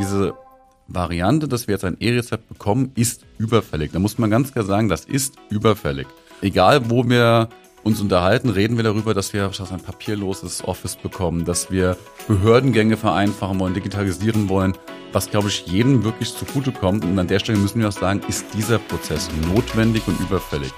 diese Variante, dass wir jetzt ein E-Rezept bekommen, ist überfällig. Da muss man ganz klar sagen, das ist überfällig. Egal, wo wir uns unterhalten, reden wir darüber, dass wir ein papierloses Office bekommen, dass wir Behördengänge vereinfachen wollen, digitalisieren wollen, was, glaube ich, jedem wirklich zugutekommt. Und an der Stelle müssen wir auch sagen, ist dieser Prozess notwendig und überfällig.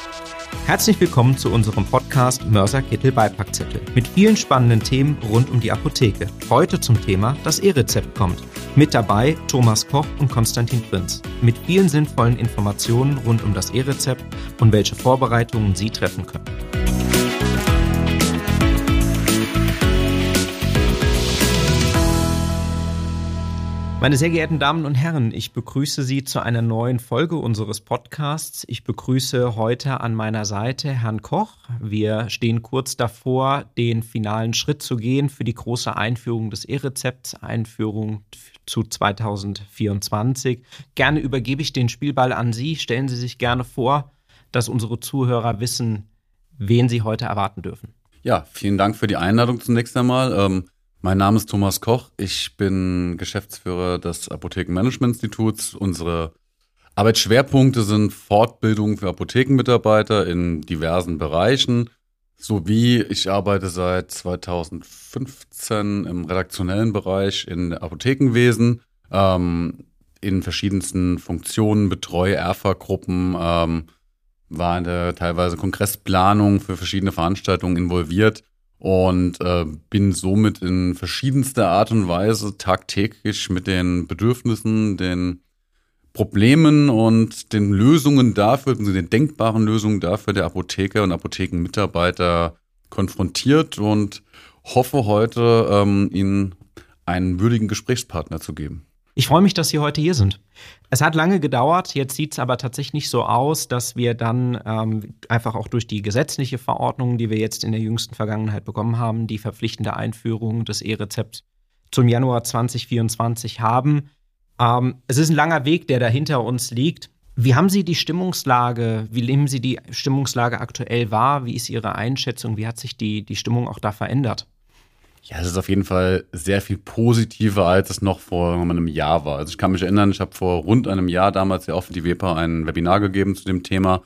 Herzlich willkommen zu unserem Podcast Mörser Kittel Beipackzettel mit vielen spannenden Themen rund um die Apotheke. Heute zum Thema das E-Rezept kommt. Mit dabei Thomas Koch und Konstantin Prinz. Mit vielen sinnvollen Informationen rund um das E-Rezept und welche Vorbereitungen Sie treffen können. Meine sehr geehrten Damen und Herren, ich begrüße Sie zu einer neuen Folge unseres Podcasts. Ich begrüße heute an meiner Seite Herrn Koch. Wir stehen kurz davor, den finalen Schritt zu gehen für die große Einführung des E-Rezepts, Einführung zu 2024. Gerne übergebe ich den Spielball an Sie. Stellen Sie sich gerne vor, dass unsere Zuhörer wissen, wen sie heute erwarten dürfen. Ja, vielen Dank für die Einladung zunächst einmal. Ähm, mein Name ist Thomas Koch. Ich bin Geschäftsführer des Apothekenmanagement-Instituts. Unsere Arbeitsschwerpunkte sind Fortbildung für Apothekenmitarbeiter in diversen Bereichen sowie ich arbeite seit 2015 im redaktionellen Bereich in Apothekenwesen, ähm, in verschiedensten Funktionen, betreue ERFA-Gruppen, ähm, war in der teilweise Kongressplanung für verschiedene Veranstaltungen involviert und äh, bin somit in verschiedenster Art und Weise tagtäglich mit den Bedürfnissen, den Problemen und den Lösungen dafür, den denkbaren Lösungen dafür der Apotheker und Apothekenmitarbeiter konfrontiert und hoffe heute, ähm, Ihnen einen würdigen Gesprächspartner zu geben. Ich freue mich, dass Sie heute hier sind. Es hat lange gedauert, jetzt sieht es aber tatsächlich so aus, dass wir dann ähm, einfach auch durch die gesetzliche Verordnung, die wir jetzt in der jüngsten Vergangenheit bekommen haben, die verpflichtende Einführung des E-Rezepts zum Januar 2024 haben. Ähm, es ist ein langer Weg, der da hinter uns liegt. Wie haben Sie die Stimmungslage, wie nehmen Sie die Stimmungslage aktuell wahr? Wie ist Ihre Einschätzung? Wie hat sich die, die Stimmung auch da verändert? Ja, es ist auf jeden Fall sehr viel positiver, als es noch vor einem Jahr war. Also ich kann mich erinnern, ich habe vor rund einem Jahr damals ja auch für die WEPA ein Webinar gegeben zu dem Thema.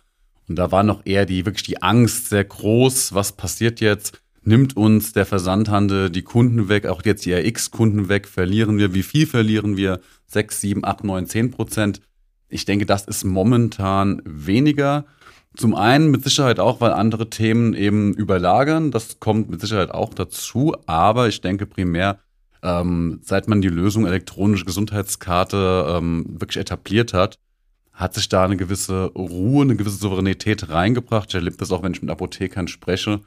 Und da war noch eher die wirklich die Angst sehr groß. Was passiert jetzt? Nimmt uns der Versandhandel die Kunden weg, auch jetzt die RX-Kunden weg? Verlieren wir? Wie viel verlieren wir? Sechs, sieben, acht, neun, zehn Prozent? Ich denke, das ist momentan weniger. Zum einen mit Sicherheit auch, weil andere Themen eben überlagern. Das kommt mit Sicherheit auch dazu. Aber ich denke primär, ähm, seit man die Lösung elektronische Gesundheitskarte ähm, wirklich etabliert hat, hat sich da eine gewisse Ruhe, eine gewisse Souveränität reingebracht. Ich erlebe das auch, wenn ich mit Apothekern spreche.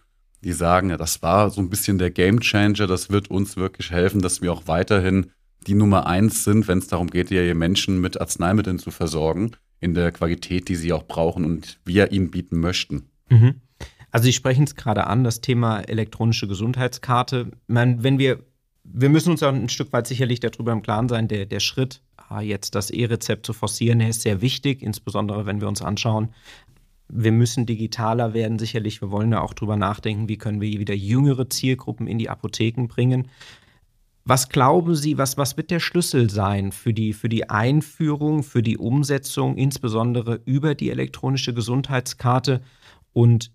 Die sagen, ja, das war so ein bisschen der Gamechanger. Das wird uns wirklich helfen, dass wir auch weiterhin die Nummer eins sind, wenn es darum geht, ja Menschen mit Arzneimitteln zu versorgen in der Qualität, die sie auch brauchen und wir ihnen bieten möchten. Mhm. Also Sie sprechen es gerade an, das Thema elektronische Gesundheitskarte. Man, wenn wir, wir müssen uns auch ein Stück weit sicherlich darüber im Klaren sein, der, der Schritt, ah, jetzt das E-Rezept zu forcieren, ist sehr wichtig, insbesondere wenn wir uns anschauen, wir müssen digitaler werden, sicherlich. Wir wollen ja auch drüber nachdenken, wie können wir wieder jüngere Zielgruppen in die Apotheken bringen. Was glauben Sie, was, was wird der Schlüssel sein für die, für die Einführung, für die Umsetzung, insbesondere über die elektronische Gesundheitskarte? Und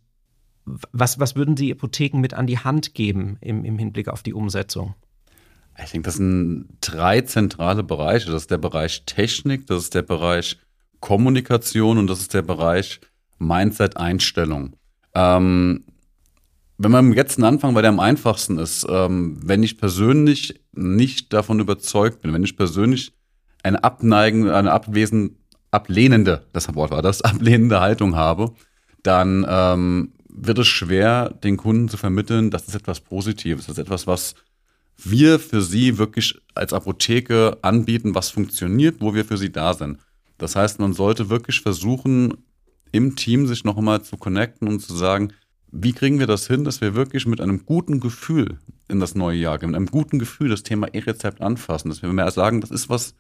was, was würden Sie Apotheken mit an die Hand geben im, im Hinblick auf die Umsetzung? Ich denke, das sind drei zentrale Bereiche. Das ist der Bereich Technik, das ist der Bereich Kommunikation und das ist der Bereich Mindset-Einstellung. Ähm, wenn wir jetzt anfangen, weil der am einfachsten ist, ähm, wenn ich persönlich nicht davon überzeugt bin, wenn ich persönlich eine abneigende, eine abwesen, ablehnende, das Wort war das, ablehnende Haltung habe, dann ähm, wird es schwer, den Kunden zu vermitteln, das ist etwas Positives, das ist etwas, was wir für sie wirklich als Apotheke anbieten, was funktioniert, wo wir für sie da sind. Das heißt, man sollte wirklich versuchen, im Team sich noch einmal zu connecten und zu sagen, wie kriegen wir das hin, dass wir wirklich mit einem guten Gefühl in das neue Jahr gehen, mit einem guten Gefühl das Thema E-Rezept anfassen, dass wir mehr sagen, das ist was,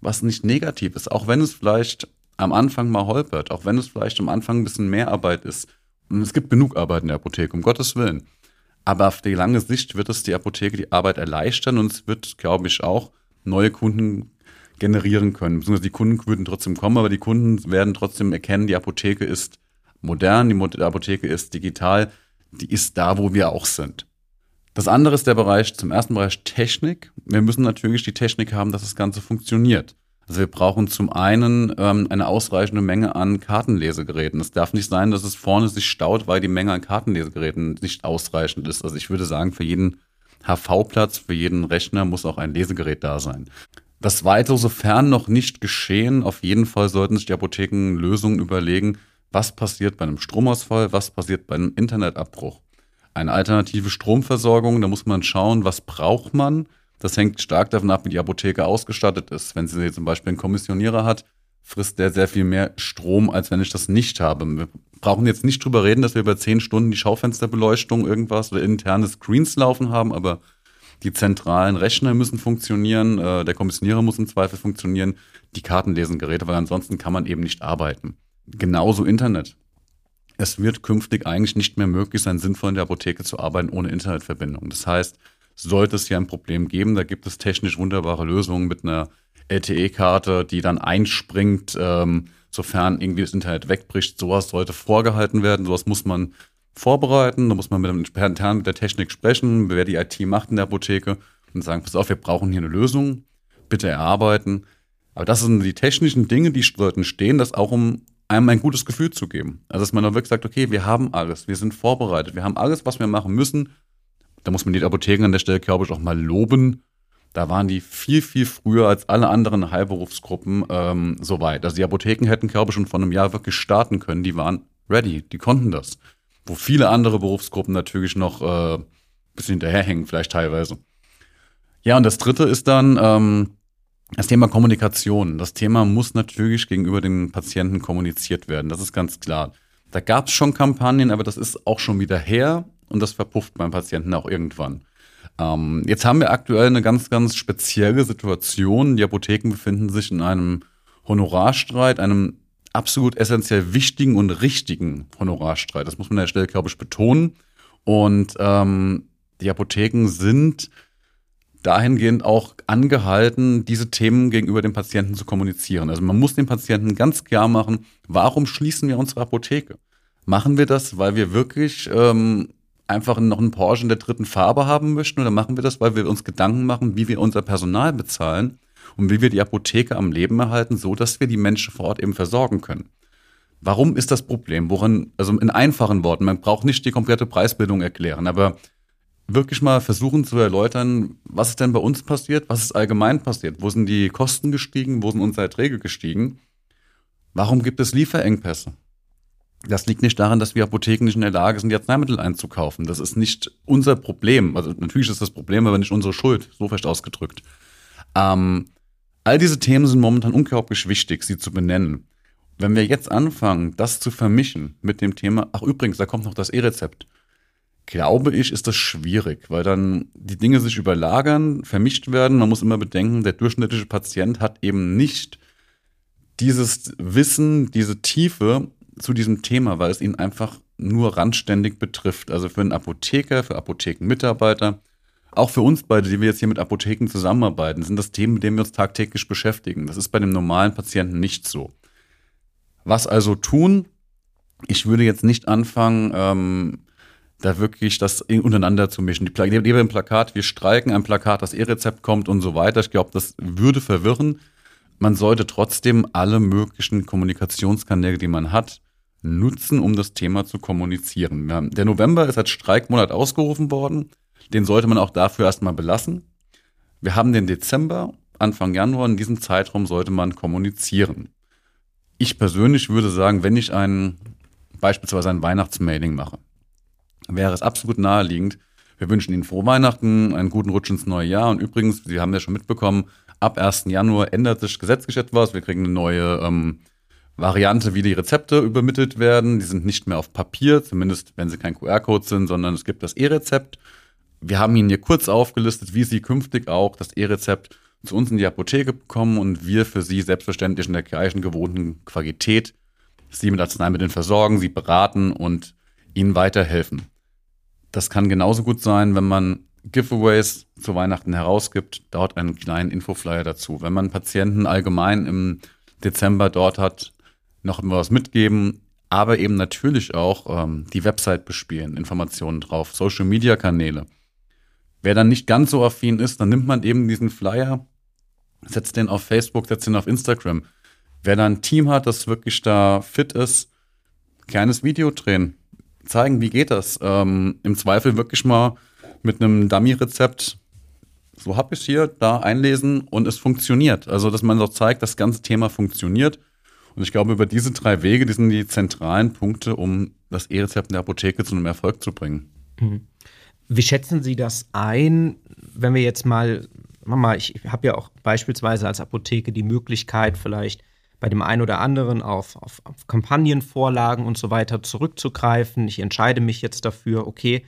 was nicht negativ ist, auch wenn es vielleicht am Anfang mal holpert, auch wenn es vielleicht am Anfang ein bisschen mehr Arbeit ist. Und es gibt genug Arbeit in der Apotheke, um Gottes Willen. Aber auf die lange Sicht wird es die Apotheke die Arbeit erleichtern und es wird, glaube ich, auch neue Kunden generieren können. Beziehungsweise die Kunden würden trotzdem kommen, aber die Kunden werden trotzdem erkennen, die Apotheke ist modern, die Apotheke ist digital, die ist da, wo wir auch sind. Das andere ist der Bereich, zum ersten Bereich Technik. Wir müssen natürlich die Technik haben, dass das Ganze funktioniert. Also wir brauchen zum einen ähm, eine ausreichende Menge an Kartenlesegeräten. Es darf nicht sein, dass es vorne sich staut, weil die Menge an Kartenlesegeräten nicht ausreichend ist. Also ich würde sagen, für jeden HV-Platz, für jeden Rechner muss auch ein Lesegerät da sein. Das weitere, sofern noch nicht geschehen, auf jeden Fall sollten sich die Apotheken Lösungen überlegen, was passiert bei einem Stromausfall, was passiert bei einem Internetabbruch. Eine alternative Stromversorgung, da muss man schauen, was braucht man. Das hängt stark davon ab, wie die Apotheke ausgestattet ist. Wenn sie zum Beispiel einen Kommissionierer hat, frisst der sehr viel mehr Strom, als wenn ich das nicht habe. Wir brauchen jetzt nicht drüber reden, dass wir über zehn Stunden die Schaufensterbeleuchtung irgendwas oder interne Screens laufen haben, aber die zentralen Rechner müssen funktionieren, äh, der Kommissionierer muss im Zweifel funktionieren, die Kartenlesengeräte, weil ansonsten kann man eben nicht arbeiten. Genauso Internet. Es wird künftig eigentlich nicht mehr möglich sein, sinnvoll in der Apotheke zu arbeiten ohne Internetverbindung. Das heißt, sollte es hier ein Problem geben, da gibt es technisch wunderbare Lösungen mit einer LTE-Karte, die dann einspringt, ähm, sofern irgendwie das Internet wegbricht. Sowas sollte vorgehalten werden, sowas muss man vorbereiten, da muss man mit dem intern mit der Technik sprechen, wer die IT macht in der Apotheke und sagen, pass auf, wir brauchen hier eine Lösung, bitte erarbeiten. Aber das sind die technischen Dinge, die sollten stehen, das auch um einem ein gutes Gefühl zu geben. Also dass man dann wirklich sagt, okay, wir haben alles, wir sind vorbereitet, wir haben alles, was wir machen müssen. Da muss man die Apotheken an der Stelle, glaube ich, auch mal loben. Da waren die viel, viel früher als alle anderen Heilberufsgruppen ähm, so weit. Also die Apotheken hätten, glaube ich, schon vor einem Jahr wirklich starten können. Die waren ready, die konnten das. Wo viele andere Berufsgruppen natürlich noch äh, bisschen hinterherhängen, vielleicht teilweise. Ja, und das dritte ist dann, ähm, das Thema Kommunikation. Das Thema muss natürlich gegenüber den Patienten kommuniziert werden. Das ist ganz klar. Da gab es schon Kampagnen, aber das ist auch schon wieder her und das verpufft beim Patienten auch irgendwann. Ähm, jetzt haben wir aktuell eine ganz, ganz spezielle Situation. Die Apotheken befinden sich in einem Honorarstreit, einem absolut essentiell wichtigen und richtigen Honorarstreit. Das muss man an der Stelle, glaube ich, betonen. Und ähm, die Apotheken sind dahingehend auch angehalten, diese Themen gegenüber dem Patienten zu kommunizieren. Also man muss dem Patienten ganz klar machen, warum schließen wir unsere Apotheke? Machen wir das, weil wir wirklich ähm, einfach noch einen Porsche in der dritten Farbe haben möchten oder machen wir das, weil wir uns Gedanken machen, wie wir unser Personal bezahlen und wie wir die Apotheke am Leben erhalten, so dass wir die Menschen vor Ort eben versorgen können? Warum ist das Problem? Woran, also in einfachen Worten, man braucht nicht die komplette Preisbildung erklären, aber wirklich mal versuchen zu erläutern, was ist denn bei uns passiert, was ist allgemein passiert, wo sind die Kosten gestiegen, wo sind unsere Erträge gestiegen, warum gibt es Lieferengpässe? Das liegt nicht daran, dass wir Apotheken nicht in der Lage sind, die Arzneimittel einzukaufen. Das ist nicht unser Problem. Also natürlich ist das Problem, aber nicht unsere Schuld, so fest ausgedrückt. Ähm, all diese Themen sind momentan unglaublich wichtig, sie zu benennen. Wenn wir jetzt anfangen, das zu vermischen mit dem Thema, ach übrigens, da kommt noch das E-Rezept glaube ich, ist das schwierig, weil dann die Dinge sich überlagern, vermischt werden. Man muss immer bedenken, der durchschnittliche Patient hat eben nicht dieses Wissen, diese Tiefe zu diesem Thema, weil es ihn einfach nur randständig betrifft. Also für einen Apotheker, für Apothekenmitarbeiter, auch für uns beide, die wir jetzt hier mit Apotheken zusammenarbeiten, sind das Themen, mit denen wir uns tagtäglich beschäftigen. Das ist bei dem normalen Patienten nicht so. Was also tun? Ich würde jetzt nicht anfangen, ähm, da wirklich das untereinander zu mischen. Die Pla neben dem Plakat, wir streiken ein Plakat, das E-Rezept kommt und so weiter. Ich glaube, das würde verwirren. Man sollte trotzdem alle möglichen Kommunikationskanäle, die man hat, nutzen, um das Thema zu kommunizieren. Der November ist als Streikmonat ausgerufen worden. Den sollte man auch dafür erstmal belassen. Wir haben den Dezember, Anfang Januar. In diesem Zeitraum sollte man kommunizieren. Ich persönlich würde sagen, wenn ich ein, beispielsweise ein Weihnachtsmailing mache, wäre es absolut naheliegend. Wir wünschen Ihnen frohe Weihnachten, einen guten Rutsch ins neue Jahr. Und übrigens, Sie haben ja schon mitbekommen, ab 1. Januar ändert sich gesetzlich etwas. Wir kriegen eine neue ähm, Variante, wie die Rezepte übermittelt werden. Die sind nicht mehr auf Papier, zumindest wenn sie kein QR-Code sind, sondern es gibt das E-Rezept. Wir haben Ihnen hier kurz aufgelistet, wie Sie künftig auch das E-Rezept zu uns in die Apotheke bekommen und wir für Sie selbstverständlich in der gleichen gewohnten Qualität Sie mit Arzneimitteln versorgen, Sie beraten und Ihnen weiterhelfen. Das kann genauso gut sein, wenn man Giveaways zu Weihnachten herausgibt, dort einen kleinen Infoflyer dazu. Wenn man Patienten allgemein im Dezember dort hat, noch immer was mitgeben, aber eben natürlich auch ähm, die Website bespielen, Informationen drauf, Social Media Kanäle. Wer dann nicht ganz so affin ist, dann nimmt man eben diesen Flyer, setzt den auf Facebook, setzt den auf Instagram. Wer da ein Team hat, das wirklich da fit ist, kleines Video drehen, zeigen, wie geht das. Ähm, Im Zweifel wirklich mal mit einem Dummy-Rezept, so hab ich hier, da einlesen und es funktioniert. Also, dass man doch zeigt, das ganze Thema funktioniert. Und ich glaube, über diese drei Wege, die sind die zentralen Punkte, um das E-Rezept in der Apotheke zu einem Erfolg zu bringen. Mhm. Wie schätzen Sie das ein, wenn wir jetzt mal, Mama, ich habe ja auch beispielsweise als Apotheke die Möglichkeit, vielleicht bei dem einen oder anderen auf, auf, auf Kampagnenvorlagen und so weiter zurückzugreifen. Ich entscheide mich jetzt dafür, okay,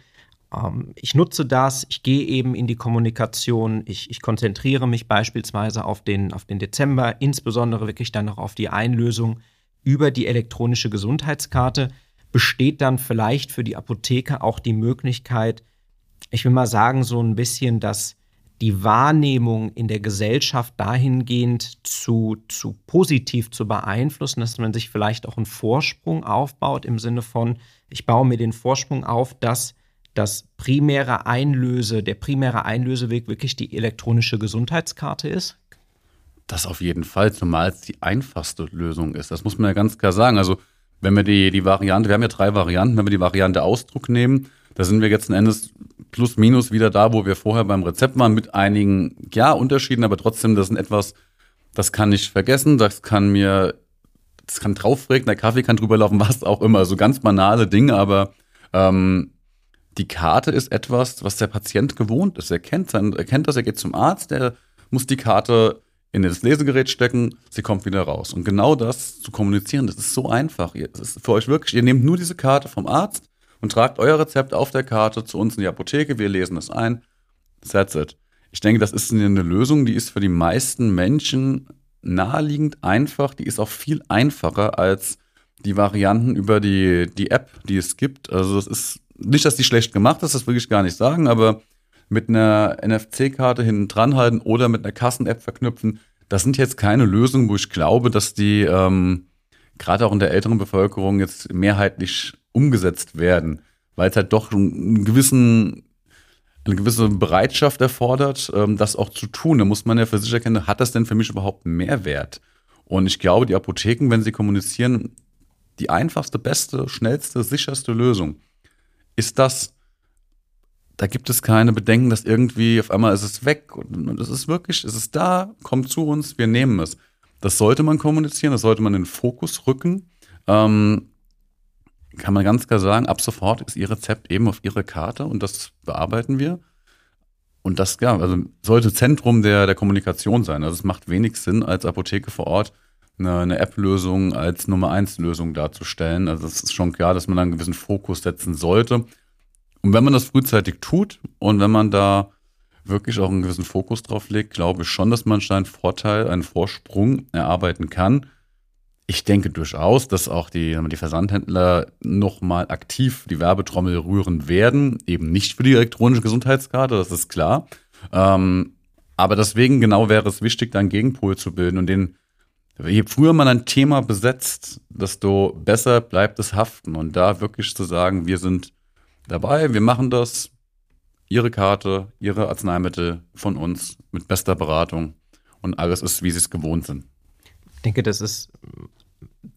ähm, ich nutze das, ich gehe eben in die Kommunikation, ich, ich konzentriere mich beispielsweise auf den, auf den Dezember, insbesondere wirklich dann noch auf die Einlösung über die elektronische Gesundheitskarte. Besteht dann vielleicht für die Apotheke auch die Möglichkeit, ich will mal sagen, so ein bisschen das die Wahrnehmung in der Gesellschaft dahingehend zu, zu positiv zu beeinflussen, dass man sich vielleicht auch einen Vorsprung aufbaut im Sinne von, ich baue mir den Vorsprung auf, dass das primäre Einlöse, der primäre Einlöseweg wirklich die elektronische Gesundheitskarte ist? Das auf jeden Fall, zumal es die einfachste Lösung ist. Das muss man ja ganz klar sagen. Also, wenn wir die, die Variante, wir haben ja drei Varianten, wenn wir die Variante Ausdruck nehmen, da sind wir jetzt Endes plus minus wieder da, wo wir vorher beim Rezept waren, mit einigen, ja, Unterschieden, aber trotzdem, das ist etwas, das kann ich vergessen, das kann mir, das kann draufregnen, der Kaffee kann drüber laufen, was auch immer. So ganz banale Dinge, aber ähm, die Karte ist etwas, was der Patient gewohnt ist. Er kennt, sein, er kennt das, er geht zum Arzt, der muss die Karte in das Lesegerät stecken, sie kommt wieder raus. Und genau das zu kommunizieren, das ist so einfach. Das ist für euch wirklich, ihr nehmt nur diese Karte vom Arzt, und tragt euer Rezept auf der Karte zu uns in die Apotheke. Wir lesen es ein. That's it. Ich denke, das ist eine Lösung, die ist für die meisten Menschen naheliegend einfach. Die ist auch viel einfacher als die Varianten über die, die App, die es gibt. Also es ist nicht, dass die schlecht gemacht ist, das will ich gar nicht sagen, aber mit einer NFC-Karte hinten dran halten oder mit einer Kassen-App verknüpfen, das sind jetzt keine Lösungen, wo ich glaube, dass die ähm, gerade auch in der älteren Bevölkerung jetzt mehrheitlich umgesetzt werden, weil es halt doch einen gewissen, eine gewisse Bereitschaft erfordert, ähm, das auch zu tun. Da muss man ja für sich erkennen, hat das denn für mich überhaupt Mehrwert? Und ich glaube, die Apotheken, wenn sie kommunizieren, die einfachste, beste, schnellste, sicherste Lösung ist das, da gibt es keine Bedenken, dass irgendwie auf einmal ist es weg und es ist wirklich, es ist da, kommt zu uns, wir nehmen es. Das sollte man kommunizieren, das sollte man in den Fokus rücken. Ähm, kann man ganz klar sagen, ab sofort ist Ihr Rezept eben auf Ihre Karte und das bearbeiten wir. Und das, ja, also sollte Zentrum der, der Kommunikation sein. Also es macht wenig Sinn, als Apotheke vor Ort eine, eine App-Lösung als Nummer eins Lösung darzustellen. Also es ist schon klar, dass man da einen gewissen Fokus setzen sollte. Und wenn man das frühzeitig tut und wenn man da wirklich auch einen gewissen Fokus drauf legt, glaube ich schon, dass man einen Vorteil, einen Vorsprung erarbeiten kann. Ich denke durchaus, dass auch die, die Versandhändler nochmal aktiv die Werbetrommel rühren werden. Eben nicht für die elektronische Gesundheitskarte, das ist klar. Ähm, aber deswegen genau wäre es wichtig, da einen Gegenpol zu bilden und den, je früher man ein Thema besetzt, desto besser bleibt es haften. Und da wirklich zu sagen, wir sind dabei, wir machen das, Ihre Karte, Ihre Arzneimittel von uns mit bester Beratung und alles ist, wie Sie es gewohnt sind. Ich denke, das ist,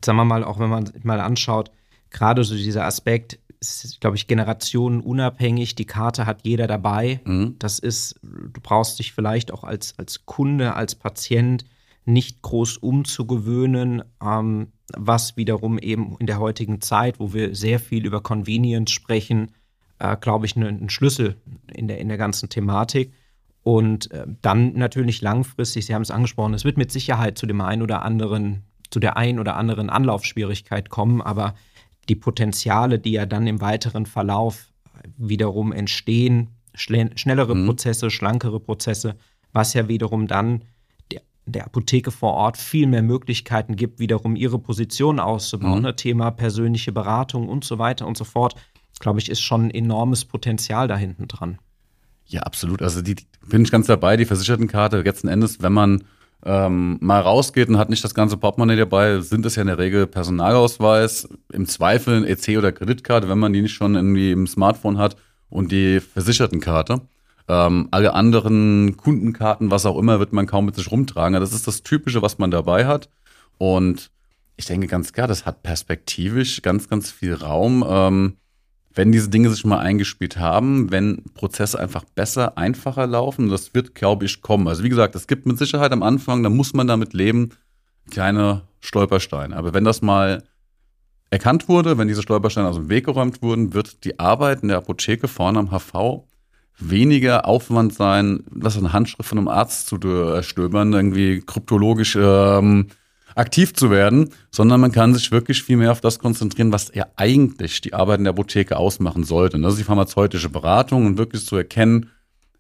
sagen wir mal, auch wenn man mal anschaut, gerade so dieser Aspekt, ist, glaube ich, generationenunabhängig. Die Karte hat jeder dabei. Mhm. Das ist, du brauchst dich vielleicht auch als, als Kunde, als Patient nicht groß umzugewöhnen, ähm, was wiederum eben in der heutigen Zeit, wo wir sehr viel über Convenience sprechen, äh, glaube ich, ne, ein Schlüssel in der, in der ganzen Thematik. Und äh, dann natürlich langfristig, Sie haben es angesprochen, es wird mit Sicherheit zu dem einen oder anderen, zu der einen oder anderen Anlaufschwierigkeit kommen, aber die Potenziale, die ja dann im weiteren Verlauf wiederum entstehen, schnellere mhm. Prozesse, schlankere Prozesse, was ja wiederum dann der, der, Apotheke vor Ort viel mehr Möglichkeiten gibt, wiederum ihre Position auszubauen. Mhm. Ne? Thema persönliche Beratung und so weiter und so fort, glaube ich, ist schon ein enormes Potenzial da hinten dran. Ja, absolut. Also die, die bin ich ganz dabei, die Versichertenkarte, letzten Endes, wenn man ähm, mal rausgeht und hat nicht das ganze Portemonnaie dabei, sind es ja in der Regel Personalausweis, im Zweifel ein EC oder Kreditkarte, wenn man die nicht schon irgendwie im Smartphone hat und die Versichertenkarte. Ähm, alle anderen Kundenkarten, was auch immer, wird man kaum mit sich rumtragen. Das ist das Typische, was man dabei hat. Und ich denke ganz klar, das hat perspektivisch ganz, ganz viel Raum. Ähm, wenn diese Dinge sich mal eingespielt haben, wenn Prozesse einfach besser, einfacher laufen, das wird, glaube ich, kommen. Also wie gesagt, es gibt mit Sicherheit am Anfang, da muss man damit leben, kleine Stolpersteine. Aber wenn das mal erkannt wurde, wenn diese Stolpersteine aus dem Weg geräumt wurden, wird die Arbeit in der Apotheke vorne am HV weniger Aufwand sein, was eine Handschrift von einem Arzt zu stöbern, irgendwie kryptologisch ähm, aktiv zu werden, sondern man kann sich wirklich viel mehr auf das konzentrieren, was ja eigentlich die Arbeit in der Apotheke ausmachen sollte. das ist die pharmazeutische Beratung und wirklich zu erkennen,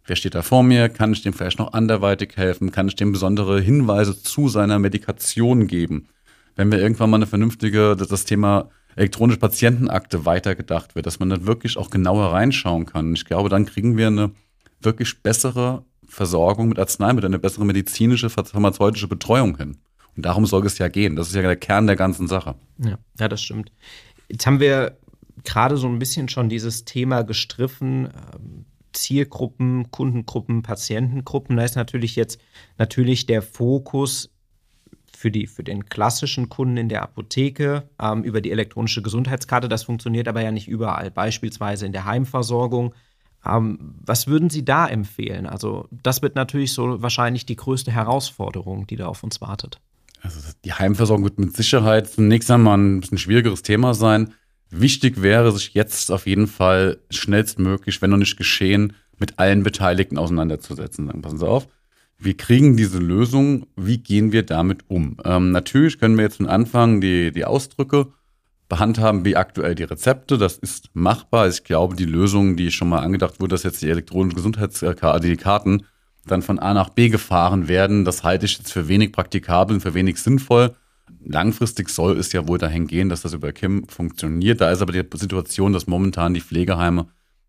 wer steht da vor mir, kann ich dem vielleicht noch anderweitig helfen, kann ich dem besondere Hinweise zu seiner Medikation geben. Wenn wir irgendwann mal eine vernünftige, das Thema elektronische Patientenakte weitergedacht wird, dass man dann wirklich auch genauer reinschauen kann. Ich glaube, dann kriegen wir eine wirklich bessere Versorgung mit Arzneimitteln, eine bessere medizinische, pharmazeutische Betreuung hin. Und darum soll es ja gehen. Das ist ja der Kern der ganzen Sache. Ja, ja das stimmt. Jetzt haben wir gerade so ein bisschen schon dieses Thema gestriffen. Ähm, Zielgruppen, Kundengruppen, Patientengruppen. Da ist natürlich jetzt natürlich der Fokus für, die, für den klassischen Kunden in der Apotheke ähm, über die elektronische Gesundheitskarte. Das funktioniert aber ja nicht überall, beispielsweise in der Heimversorgung. Ähm, was würden Sie da empfehlen? Also das wird natürlich so wahrscheinlich die größte Herausforderung, die da auf uns wartet. Also die Heimversorgung wird mit Sicherheit zunächst einmal ein bisschen schwierigeres Thema sein. Wichtig wäre, sich jetzt auf jeden Fall schnellstmöglich, wenn noch nicht geschehen, mit allen Beteiligten auseinanderzusetzen. Sagen, passen Sie auf, wir kriegen diese Lösung, wie gehen wir damit um? Ähm, natürlich können wir jetzt von Anfang die, die Ausdrücke behandhaben, wie aktuell die Rezepte. Das ist machbar. Ich glaube, die Lösung, die schon mal angedacht wurde, dass jetzt die elektronischen Gesundheitskarte, die Karten dann von A nach B gefahren werden. Das halte ich jetzt für wenig praktikabel und für wenig sinnvoll. Langfristig soll es ja wohl dahin gehen, dass das über KIM funktioniert. Da ist aber die Situation, dass momentan die Pflegeheime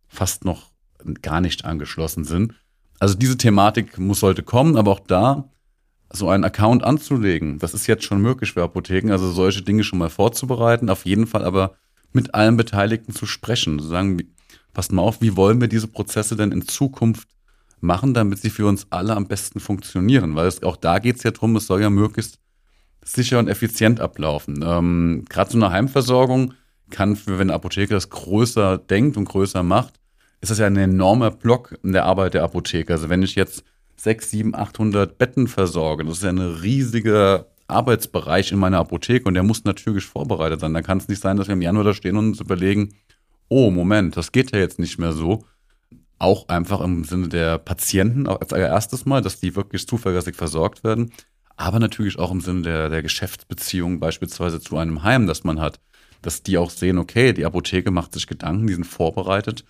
fast noch gar nicht angeschlossen sind. Also diese Thematik muss sollte kommen, aber auch da so einen Account anzulegen, das ist jetzt schon möglich für Apotheken, also solche Dinge schon mal vorzubereiten, auf jeden Fall aber mit allen Beteiligten zu sprechen, zu sagen, passt mal auf, wie wollen wir diese Prozesse denn in Zukunft machen, damit sie für uns alle am besten funktionieren. Weil es, auch da geht es ja darum, es soll ja möglichst sicher und effizient ablaufen. Ähm, Gerade so eine Heimversorgung kann, für, wenn eine Apotheke das größer denkt und größer macht, ist das ja ein enormer Block in der Arbeit der Apotheke. Also wenn ich jetzt 6, 7, 800 Betten versorge, das ist ja ein riesiger Arbeitsbereich in meiner Apotheke und der muss natürlich vorbereitet sein. Da kann es nicht sein, dass wir im Januar da stehen und uns überlegen, oh Moment, das geht ja jetzt nicht mehr so auch einfach im Sinne der Patienten als allererstes Mal, dass die wirklich zuverlässig versorgt werden, aber natürlich auch im Sinne der, der Geschäftsbeziehung beispielsweise zu einem Heim, das man hat, dass die auch sehen, okay, die Apotheke macht sich Gedanken, die sind vorbereitet,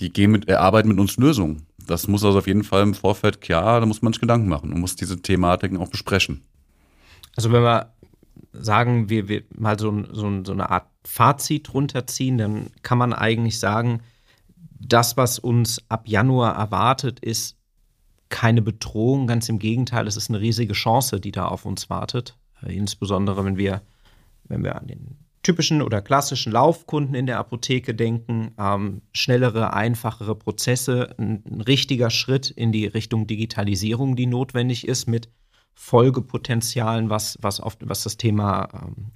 die gehen mit, erarbeiten mit uns Lösungen. Das muss also auf jeden Fall im Vorfeld klar, da muss man sich Gedanken machen und muss diese Thematiken auch besprechen. Also wenn wir sagen, wir, wir mal so, so, so eine Art Fazit runterziehen, dann kann man eigentlich sagen, das, was uns ab Januar erwartet, ist keine Bedrohung. Ganz im Gegenteil, es ist eine riesige Chance, die da auf uns wartet. Äh, insbesondere, wenn wir, wenn wir an den typischen oder klassischen Laufkunden in der Apotheke denken, ähm, schnellere, einfachere Prozesse, ein, ein, richtiger Schritt in die Richtung Digitalisierung, die notwendig ist, mit Folgepotenzialen, was, was, auf, was das Thema ähm,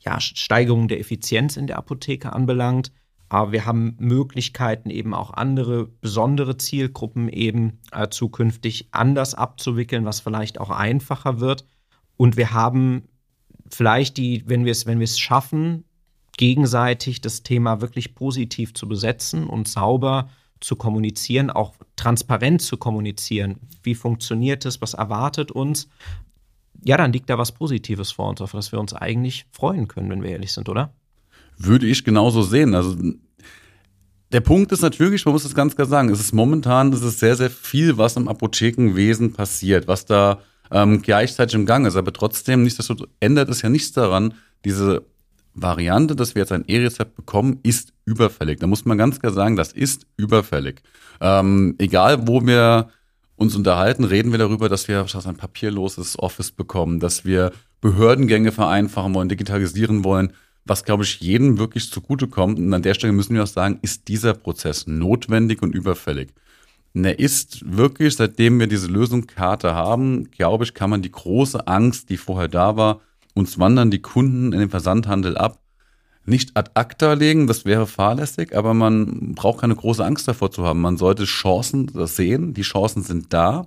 ja, Steigerung der Effizienz in der Apotheke anbelangt. Aber wir haben Möglichkeiten, eben auch andere besondere Zielgruppen eben äh, zukünftig anders abzuwickeln, was vielleicht auch einfacher wird. Und wir haben vielleicht die, wenn wir es, wenn wir es schaffen, gegenseitig das Thema wirklich positiv zu besetzen und sauber zu kommunizieren, auch transparent zu kommunizieren. Wie funktioniert es? Was erwartet uns? Ja, dann liegt da was Positives vor uns, auf das wir uns eigentlich freuen können, wenn wir ehrlich sind, oder? Würde ich genauso sehen. Also der Punkt ist natürlich, man muss das ganz klar sagen, es ist momentan, es ist sehr, sehr viel, was im Apothekenwesen passiert, was da ähm, gleichzeitig im Gang ist. Aber trotzdem, nichtsdestotrotz ändert es ja nichts daran, diese Variante, dass wir jetzt ein E-Rezept bekommen, ist überfällig. Da muss man ganz klar sagen, das ist überfällig. Ähm, egal, wo wir uns unterhalten, reden wir darüber, dass wir ein papierloses Office bekommen, dass wir Behördengänge vereinfachen wollen, digitalisieren wollen, was, glaube ich, jedem wirklich zugutekommt. Und an der Stelle müssen wir auch sagen, ist dieser Prozess notwendig und überfällig. Und er ist wirklich, seitdem wir diese Lösungskarte haben, glaube ich, kann man die große Angst, die vorher da war, uns wandern die Kunden in den Versandhandel ab, nicht ad acta legen, das wäre fahrlässig, aber man braucht keine große Angst davor zu haben. Man sollte Chancen sehen, die Chancen sind da.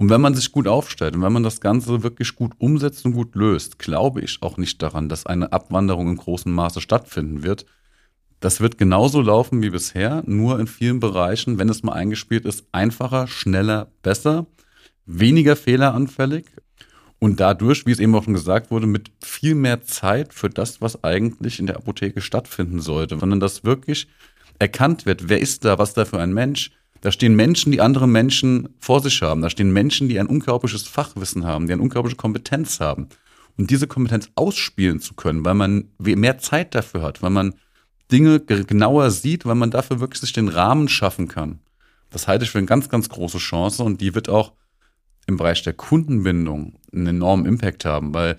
Und wenn man sich gut aufstellt und wenn man das Ganze wirklich gut umsetzt und gut löst, glaube ich auch nicht daran, dass eine Abwanderung im großen Maße stattfinden wird. Das wird genauso laufen wie bisher, nur in vielen Bereichen, wenn es mal eingespielt ist, einfacher, schneller, besser, weniger fehleranfällig und dadurch, wie es eben auch schon gesagt wurde, mit viel mehr Zeit für das, was eigentlich in der Apotheke stattfinden sollte, sondern dass wirklich erkannt wird, wer ist da, was da für ein Mensch. Da stehen Menschen, die andere Menschen vor sich haben. Da stehen Menschen, die ein unglaubliches Fachwissen haben, die eine unglaubliche Kompetenz haben. Und diese Kompetenz ausspielen zu können, weil man mehr Zeit dafür hat, weil man Dinge genauer sieht, weil man dafür wirklich sich den Rahmen schaffen kann. Das halte ich für eine ganz, ganz große Chance und die wird auch im Bereich der Kundenbindung einen enormen Impact haben, weil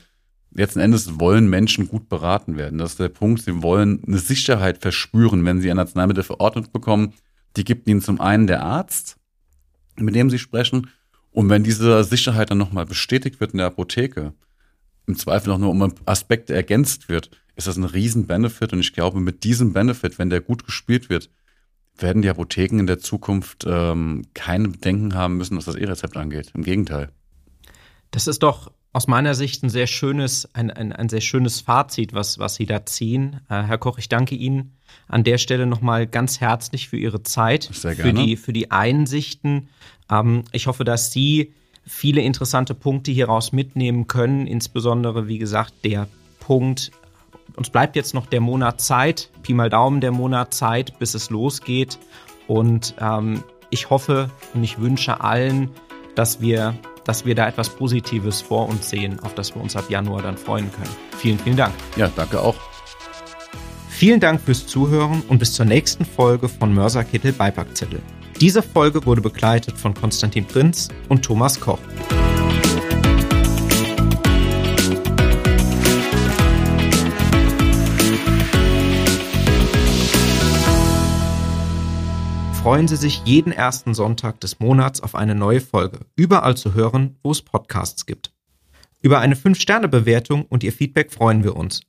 letzten Endes wollen Menschen gut beraten werden. Das ist der Punkt. Sie wollen eine Sicherheit verspüren, wenn sie ein Arzneimittel verordnet bekommen. Die gibt ihnen zum einen der Arzt, mit dem sie sprechen. Und wenn diese Sicherheit dann nochmal bestätigt wird in der Apotheke, im Zweifel auch nur um Aspekte ergänzt wird, ist das ein riesen Benefit. Und ich glaube, mit diesem Benefit, wenn der gut gespielt wird, werden die Apotheken in der Zukunft ähm, keine Bedenken haben müssen, was das E-Rezept angeht. Im Gegenteil. Das ist doch aus meiner Sicht ein sehr schönes, ein, ein, ein sehr schönes Fazit, was, was Sie da ziehen. Äh, Herr Koch, ich danke Ihnen an der Stelle nochmal ganz herzlich für Ihre Zeit, für die, für die Einsichten. Ähm, ich hoffe, dass Sie viele interessante Punkte hieraus mitnehmen können, insbesondere, wie gesagt, der Punkt, uns bleibt jetzt noch der Monat Zeit, Pi mal Daumen der Monat Zeit, bis es losgeht. Und ähm, ich hoffe und ich wünsche allen, dass wir, dass wir da etwas Positives vor uns sehen, auf das wir uns ab Januar dann freuen können. Vielen, vielen Dank. Ja, danke auch. Vielen Dank fürs Zuhören und bis zur nächsten Folge von Mörserkittel Beipackzettel. Diese Folge wurde begleitet von Konstantin Prinz und Thomas Koch. Freuen Sie sich jeden ersten Sonntag des Monats auf eine neue Folge, überall zu hören, wo es Podcasts gibt. Über eine 5-Sterne-Bewertung und Ihr Feedback freuen wir uns.